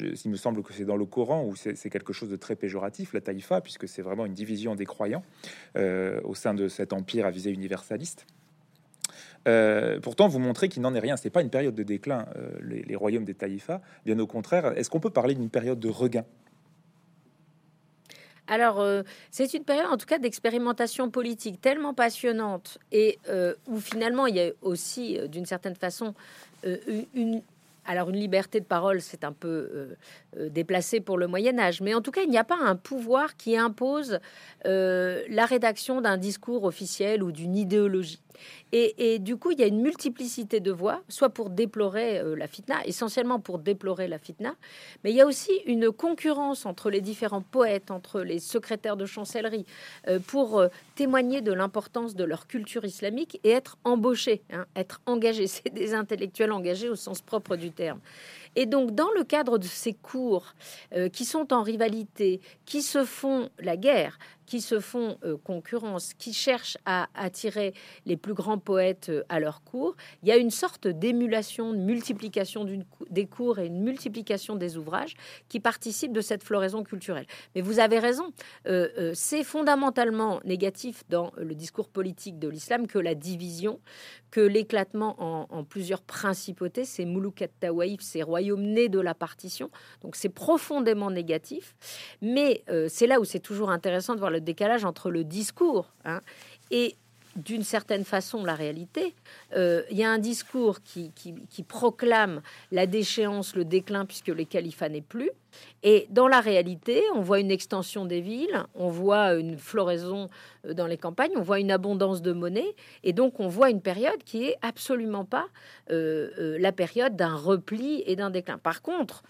il me semble que c'est dans le Coran où c'est quelque chose de très péjoratif, la Taïfa, puisque c'est vraiment une division des croyants au sein de cet empire à visée universaliste. Euh, pourtant, vous montrez qu'il n'en est rien. C'est pas une période de déclin, euh, les, royaumes des Taïfas. Bien au contraire, est-ce qu'on peut parler d'une période de regain? Alors, euh, c'est une période, en tout cas, d'expérimentation politique tellement passionnante et où finalement il y a aussi, d'une certaine façon, une, alors une liberté de parole, c'est un peu déplacé pour le Moyen Âge, mais en tout cas, il n'y a pas un pouvoir qui impose la rédaction d'un discours officiel ou d'une idéologie. Et, du coup, il y a une multiplicité de voix, soit pour déplorer euh, la fitna, essentiellement pour déplorer la fitna, mais il y a aussi une concurrence entre les différents poètes, entre les secrétaires de chancellerie, euh, pour euh, témoigner de l'importance de leur culture islamique et être embauchés, hein, être engagés. C'est des intellectuels engagés au sens propre du terme. Et donc, dans le cadre de ces cours qui sont en rivalité, qui se font la guerre, qui se font euh, concurrence, qui cherchent à attirer les plus grands poètes euh, à leur cours, il y a une sorte d'émulation, de multiplication des cours et une multiplication des ouvrages qui participent de cette floraison culturelle. Mais vous avez raison, euh, c'est fondamentalement négatif dans le discours politique de l'islam que la division, que l'éclatement en, plusieurs principautés, ces mouloukat tawaïf, ces royaumes nés de la partition. Donc c'est profondément négatif. Mais c'est là où c'est toujours intéressant de voir le décalage entre le discours hein, et d'une certaine façon la réalité. Euh, il y a un discours qui, proclame la déchéance, le déclin, puisque les califats n'est plus. Et dans la réalité, on voit une extension des villes, on voit une floraison euh, dans les campagnes, on voit une abondance de monnaie, et donc on voit une période qui est absolument pas euh, la période d'un repli et d'un déclin. Par contre,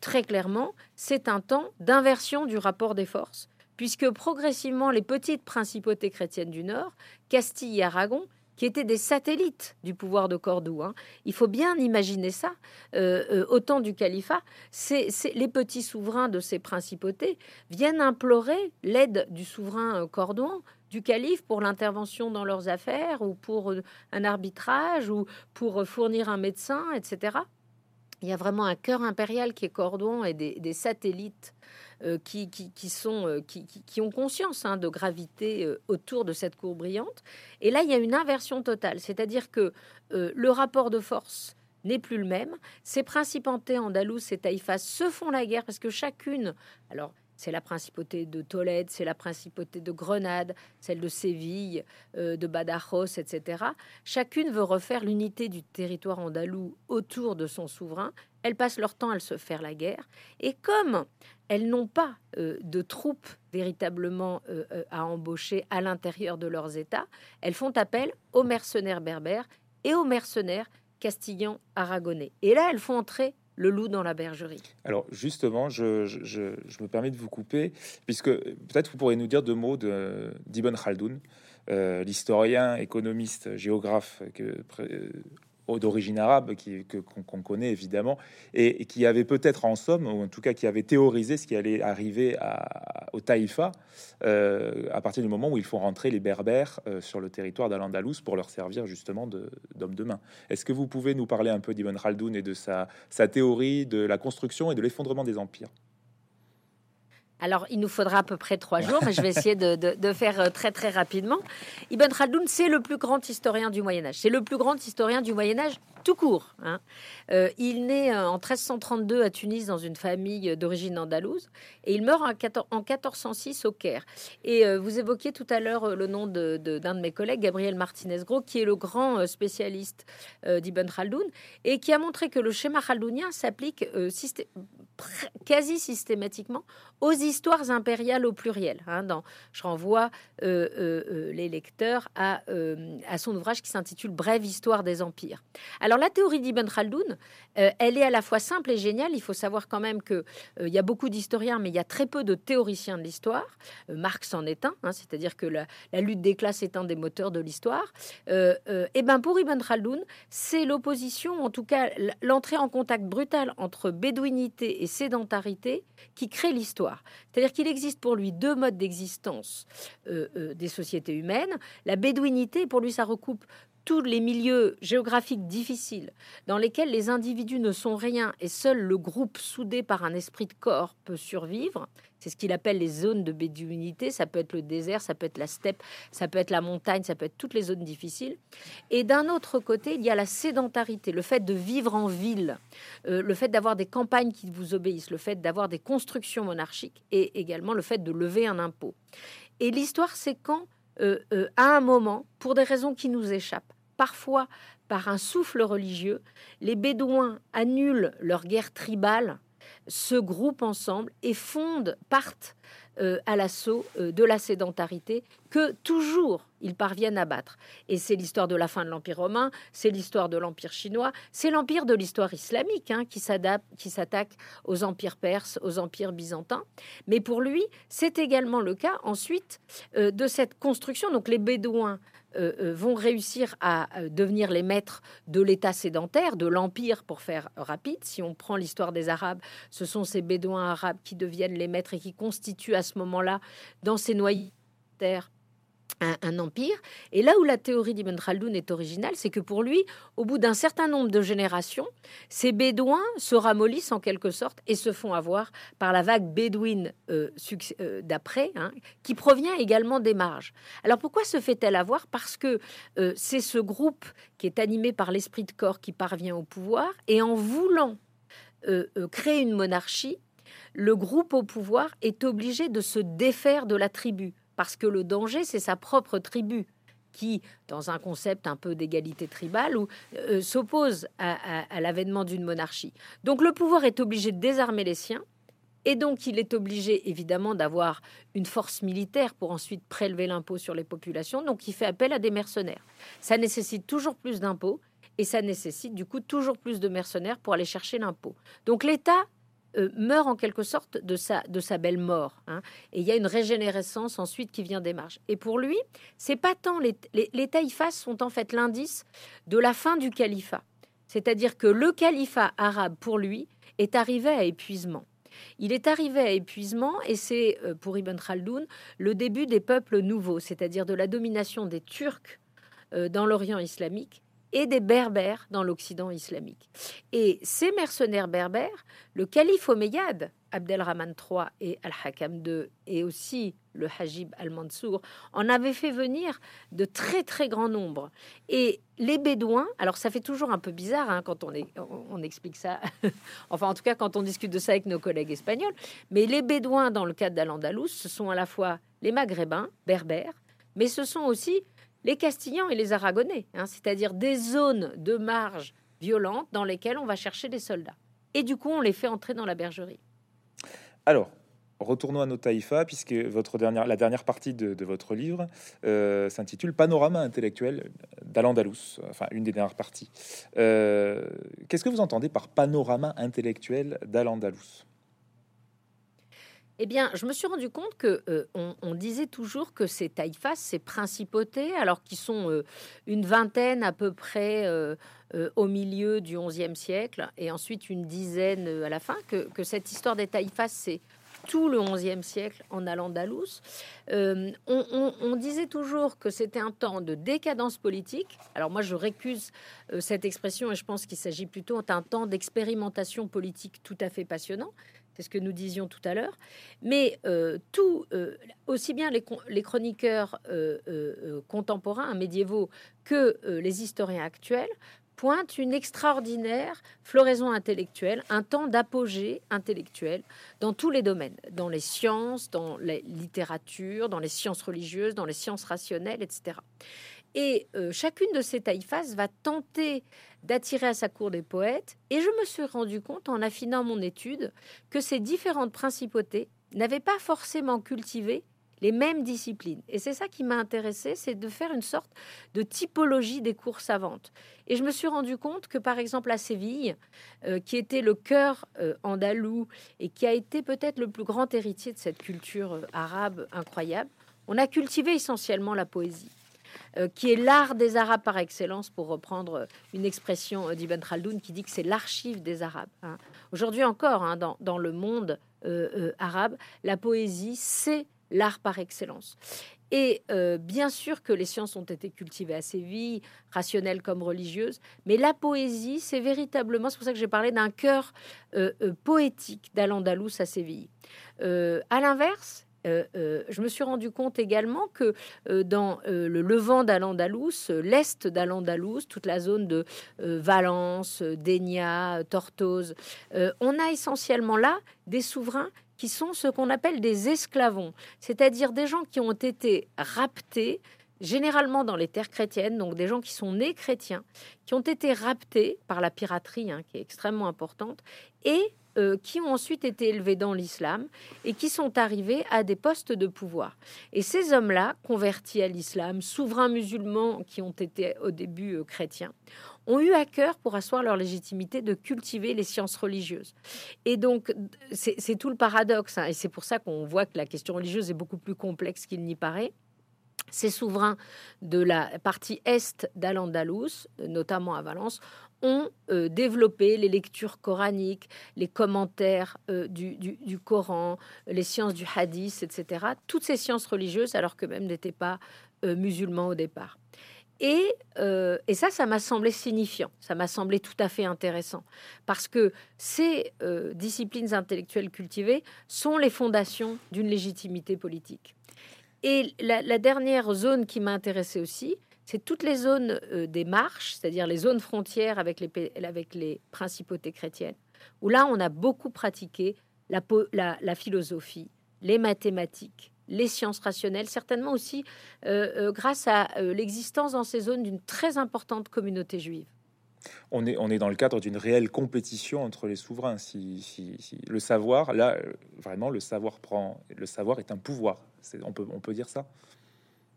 très clairement, c'est un temps d'inversion du rapport des forces puisque progressivement les petites principautés chrétiennes du Nord, Castille et Aragon, qui étaient des satellites du pouvoir de Cordoue. Hein. Il faut bien imaginer ça. Euh, euh, au temps du califat, c'est, les petits souverains de ces principautés viennent implorer l'aide du souverain euh, cordouan, du calife, pour l'intervention dans leurs affaires ou pour un arbitrage ou pour fournir un médecin, etc. Il y a vraiment un cœur impérial qui est Cordouan et des satellites euh, qui, sont, euh, qui, ont conscience hein, de gravité euh, autour de cette cour brillante. Et là, il y a une inversion totale, c'est-à-dire que le rapport de force n'est plus le même. Ces principautés andalouses et taïfas se font la guerre parce que chacune, alors c'est la principauté de Tolède, c'est la principauté de Grenade, celle de Séville, euh, de Badajoz, etc. Chacune veut refaire l'unité du territoire andalou autour de son souverain. Elles passent leur temps à se faire la guerre. Et comme elles n'ont pas euh, de troupes véritablement euh, à embaucher à l'intérieur de leurs États, elles font appel aux mercenaires berbères et aux mercenaires castillans aragonais. Et là, elles font entrer le loup dans la bergerie. Alors justement, je, me permets de vous couper, puisque peut-être vous pourrez nous dire deux mots d'Ibn Khaldoun, euh, l'historien, économiste, géographe que, d'origine arabe, qui, qu'on, connaît évidemment, et, qui avait peut-être en somme, ou en tout cas qui avait théorisé ce qui allait arriver au Taïfa euh, à partir du moment où ils font rentrer les Berbères euh, sur le territoire d'Al-Andalus pour leur servir justement d'hommes de, main. Est-ce que vous pouvez nous parler un peu d'Ibn Khaldoun et de sa, sa théorie de la construction et de l'effondrement des empires? Alors, il nous faudra à peu près trois jours, mais je vais essayer de, de, faire euh, très très rapidement. Ibn Khaldoun, c'est le plus grand historien du Moyen Âge. C'est le plus grand historien du Moyen Âge tout court. Hein. Euh, il naît euh, en 1332 à Tunis dans une famille d'origine andalouse et il meurt en, 1406 au Caire. Et euh, vous évoquiez tout à l'heure le nom d'un de, de, mes collègues, Gabriel Martinez-Gros, qui est le grand spécialiste d'Ibn Khaldoun et qui a montré que le schéma khaldounien s'applique quasi systématiquement aux histoires impériales au pluriel. Hein, je renvoie les lecteurs à, à son ouvrage qui s'intitule Brève histoire des empires. Alors la théorie d'Ibn Khaldoun, euh, elle est à la fois simple et géniale. Il faut savoir quand même que euh, y a beaucoup d'historiens, mais il y a très peu de théoriciens de l'histoire. Euh, Marx en est un, hein, c'est-à-dire que la, lutte des classes est un des moteurs de l'histoire. et ben pour Ibn Khaldoun, c'est l'opposition, en tout cas l'entrée en contact brutal entre bédouinité et sédentarité qui crée l'histoire. C'est-à-dire qu'il existe pour lui deux modes d'existence des sociétés humaines. La bédouinité, pour lui, ça recoupe tous les milieux géographiques difficiles dans lesquels les individus ne sont rien et seul le groupe soudé par un esprit de corps peut survivre. C'est ce qu'il appelle les zones de bédouinité. Ça peut être le désert, ça peut être la steppe, ça peut être la montagne, ça peut être toutes les zones difficiles. Et d'un autre côté, il y a la sédentarité, le fait de vivre en ville, euh, le fait d'avoir des campagnes qui vous obéissent, le fait d'avoir des constructions monarchiques et également le fait de lever un impôt. Et l'histoire, c'est quand, euh, euh, à un moment, pour des raisons qui nous échappent, parfois par un souffle religieux, les Bédouins annulent leur guerre tribale, se groupent ensemble et fondent, partent euh, à l'assaut euh, de la sédentarité que toujours ils parviennent à battre. Et c'est l'histoire de la fin de l'Empire romain, c'est l'histoire de l'Empire chinois, c'est l'empire de l'histoire islamique hein, qui s'adapte, qui s'attaque aux empires perses, aux empires byzantins. Mais pour lui, c'est également le cas ensuite euh, de cette construction. Donc les Bédouins euh, euh, vont réussir à devenir les maîtres de l'État sédentaire, de l'Empire, pour faire rapide. Si on prend l'histoire des Arabes, ce sont ces Bédouins arabes qui deviennent les maîtres et qui constituent à ce moment-là, dans ces noyers terre, un, empire. Et là où la théorie d'Ibn Khaldoun est originale, c'est que pour lui, au bout d'un certain nombre de générations, ces bédouins se ramollissent en quelque sorte et se font avoir par la vague bédouine euh, euh, d'après, hein, qui provient également des marges. Alors pourquoi se fait-elle avoir? Parce que euh, c'est ce groupe qui est animé par l'esprit de corps qui parvient au pouvoir, et en voulant créer une monarchie, le groupe au pouvoir est obligé de se défaire de la tribu parce que le danger, c'est sa propre tribu qui, dans un concept un peu d'égalité tribale, euh, s'oppose à, l'avènement d'une monarchie. Donc le pouvoir est obligé de désarmer les siens, et donc il est obligé évidemment d'avoir une force militaire pour ensuite prélever l'impôt sur les populations, donc il fait appel à des mercenaires. Ça nécessite toujours plus d'impôts, et ça nécessite du coup toujours plus de mercenaires pour aller chercher l'impôt. Donc l'État euh, meurt en quelque sorte de sa, de sa belle mort. Hein. Et il y a une régénérescence ensuite qui vient des marges. Et pour lui, c'est pas tant les, les, taïfas sont en fait l'indice de la fin du califat. C'est-à-dire que le califat arabe, pour lui, est arrivé à épuisement. Il est arrivé à épuisement et c'est, euh, pour Ibn Khaldoun, le début des peuples nouveaux, c'est-à-dire de la domination des Turcs euh, dans l'Orient islamique et des Berbères dans l'Occident islamique. Et ces mercenaires berbères, le calife Omeyyade, Abdelrahman III et Al-Hakam II et aussi le Hajib al-Mansour en avaient fait venir de très très grands nombres. Et les Bédouins, alors ça fait toujours un peu bizarre hein, quand on, explique ça, enfin en tout cas quand on discute de ça avec nos collègues espagnols, mais les Bédouins dans le cadre d'Al-Andalus, ce sont à la fois les Maghrébins, berbères, mais ce sont aussi les Castillans et les Aragonais, hein, c'est-à-dire des zones de marge violentes dans lesquelles on va chercher des soldats. Et du coup, on les fait entrer dans la bergerie. Alors, retournons à nos taïfas, puisque votre dernière, la dernière partie de, votre livre euh, s'intitule Panorama intellectuel d'Al-Andalus, enfin une des dernières parties. Euh, qu'est-ce que vous entendez par panorama intellectuel d'Al-Andalus? Eh bien, je me suis rendu compte que euh, on, disait toujours que ces taïfas, ces principautés, alors qu'ils sont une vingtaine à peu près au milieu du XIe siècle et ensuite une dizaine à la fin, que, que cette histoire des taïfas, c'est tout le XIe siècle en Al-Andalus. Euh, on, disait toujours que c'était un temps de décadence politique. Alors moi, je récuse euh, cette expression et je pense qu'il s'agit plutôt d'un temps d'expérimentation politique tout à fait passionnant. C'est ce que nous disions tout à l'heure. Mais euh, tout, aussi bien les, les chroniqueurs contemporains, médiévaux, que les historiens actuels pointe une extraordinaire floraison intellectuelle, un temps d'apogée intellectuelle dans tous les domaines, dans les sciences, dans la littérature, dans les sciences religieuses, dans les sciences rationnelles, etc. Et euh, chacune de ces taïfas va tenter d'attirer à sa cour des poètes. Et je me suis rendu compte, en affinant mon étude, que ces différentes principautés n'avaient pas forcément cultivé les mêmes disciplines. Et c'est ça qui m'a intéressé, c'est de faire une sorte de typologie des cours savantes. Et je me suis rendu compte que, par exemple, à Séville, euh, qui était le cœur euh, andalou et qui a été peut-être le plus grand héritier de cette culture euh, arabe incroyable, on a cultivé essentiellement la poésie. qui est l'art des Arabes par excellence, pour reprendre une expression d'Ibn Khaldoun qui dit que c'est l'archive des Arabes. Hein. Aujourd'hui encore, hein, dans, le monde arabe, la poésie, c'est l'art par excellence. Et euh, bien sûr que les sciences ont été cultivées à Séville, rationnelles comme religieuses, mais la poésie, c'est véritablement, c'est pour ça que j'ai parlé d'un cœur euh, euh, poétique d'Al-Andalus à Séville. à l'inverse, je me suis rendu compte également que dans le levant d'Al-Andalus, l'est d'Al-Andalus, toute la zone de Valence, Dénia, Tortosa, on a essentiellement là des souverains qui sont ce qu'on appelle des esclavons, c'est-à-dire des gens qui ont été raptés, généralement dans les terres chrétiennes, donc des gens qui sont nés chrétiens, qui ont été raptés par la piraterie, hein, qui est extrêmement importante, et euh, qui ont ensuite été élevés dans l'islam et qui sont arrivés à des postes de pouvoir. Et ces hommes-là, convertis à l'islam, souverains musulmans qui ont été au début euh, chrétiens, ont eu à cœur, pour asseoir leur légitimité, de cultiver les sciences religieuses. Et donc, c'est tout le paradoxe, hein, et c'est pour ça qu'on voit que la question religieuse est beaucoup plus complexe qu'il n'y paraît. Ces souverains de la partie est d'Al-Andalus, notamment à Valence, ont euh, développé les lectures coraniques, les commentaires euh, du, Coran, les sciences du hadith, etc. Toutes ces sciences religieuses, alors que même n'étaient pas euh, musulmans au départ. Euh, et, ça, ça m'a semblé signifiant, ça m'a semblé tout à fait intéressant, parce que ces euh, disciplines intellectuelles cultivées sont les fondations d'une légitimité politique. Et la, dernière zone qui m'a intéressé aussi, c'est toutes les zones euh, des marches, c'est-à-dire les zones frontières avec les, avec les principautés chrétiennes, où là, on a beaucoup pratiqué la philosophie, les mathématiques, les sciences rationnelles, certainement aussi euh, euh, grâce à euh, l'existence dans ces zones d'une très importante communauté juive. On est, on est dans le cadre d'une réelle compétition entre les souverains. Si, le savoir, là, vraiment, le savoir prend, le savoir est un pouvoir. on, peut, on peut dire ça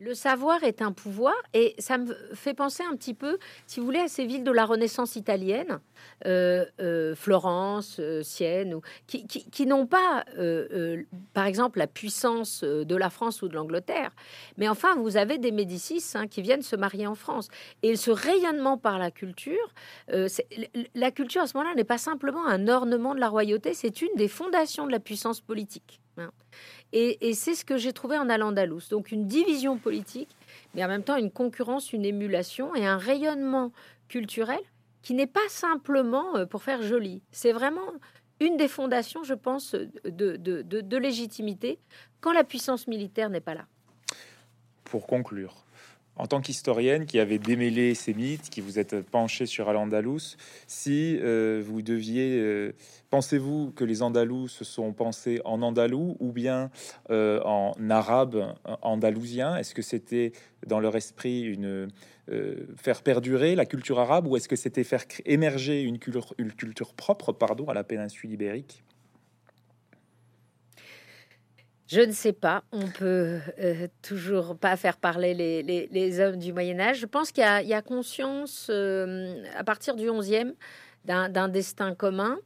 le savoir est un pouvoir et ça me fait penser un petit peu, si vous voulez, à ces villes de la Renaissance italienne, euh, euh, Florence, euh, Sienne, qui, n'ont pas, par exemple, la puissance de la France ou de l'Angleterre. Mais enfin, vous avez des Médicis hein, qui viennent se marier en France. Et ce rayonnement par la culture, la culture à ce moment-là n'est pas simplement un ornement de la royauté, c'est une des fondations de la puissance politique. Et, c'est ce que j'ai trouvé en Al-Andalus. Donc une division politique, mais en même temps une concurrence, une émulation et un rayonnement culturel qui n'est pas simplement euh, pour faire joli. C'est vraiment une des fondations, je pense, de, de légitimité quand la puissance militaire n'est pas là. Pour conclure, en tant qu'historienne qui avait démêlé ces mythes, qui vous êtes penché sur Al-Andalus, si euh, vous deviez, euh, pensez-vous que les Andalous se sont pensés en andalou ou bien euh, en arabe andalousien Est-ce que c'était dans leur esprit une faire perdurer la culture arabe ou est-ce que c'était faire émerger une culture, une culture propre, pardon, à la péninsule ibérique? Je ne sais pas. On peut euh, toujours pas faire parler les, hommes du Moyen Âge. Je pense qu'il y, a conscience euh, à partir du 11e d'un destin commun.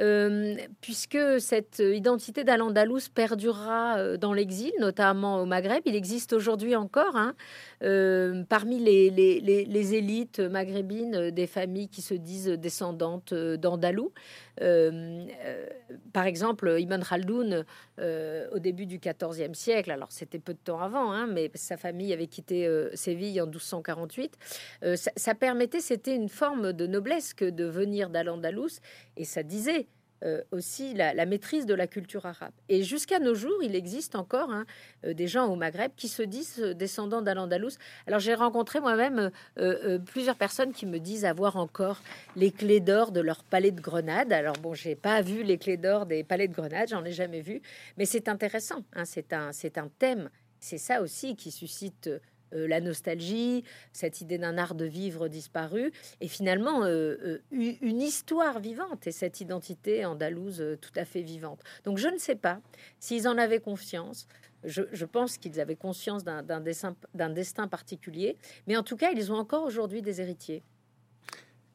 Euh, puisque cette identité d'Al-Andalus perdurera euh, dans l'exil, notamment au Maghreb. Il existe aujourd'hui encore, hein, euh, parmi les, élites maghrébines, des familles qui se disent descendantes d'Andalou. par exemple, Ibn Khaldoun, au début du XIVe siècle, alors c'était peu de temps avant, hein, mais sa famille avait quitté Séville en 1248, ça, ça permettait, c'était une forme de noblesse que de venir d'Al-Andalus, et ça disait euh, aussi la, maîtrise de la culture arabe. Et jusqu'à nos jours, il existe encore hein, euh, des gens au Maghreb qui se disent euh, descendants d'Al-Andalus. Alors j'ai rencontré moi-même plusieurs personnes qui me disent avoir encore les clés d'or de leur palais de Grenade. Alors bon, j'ai pas vu les clés d'or des palais de Grenade, j'en ai jamais vu, mais c'est intéressant. Hein, c'est un, c'est un thème. C'est ça aussi qui suscite euh, la nostalgie, cette idée d'un art de vivre disparu, et finalement euh, euh, une histoire vivante et cette identité andalouse tout à fait vivante. Donc je ne sais pas s'ils en avaient confiance. Je, pense qu'ils avaient conscience d'un destin, particulier, mais en tout cas, ils ont encore aujourd'hui des héritiers.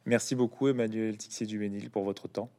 Merci beaucoup, Emmanuel Tixier-Duménil, pour votre temps.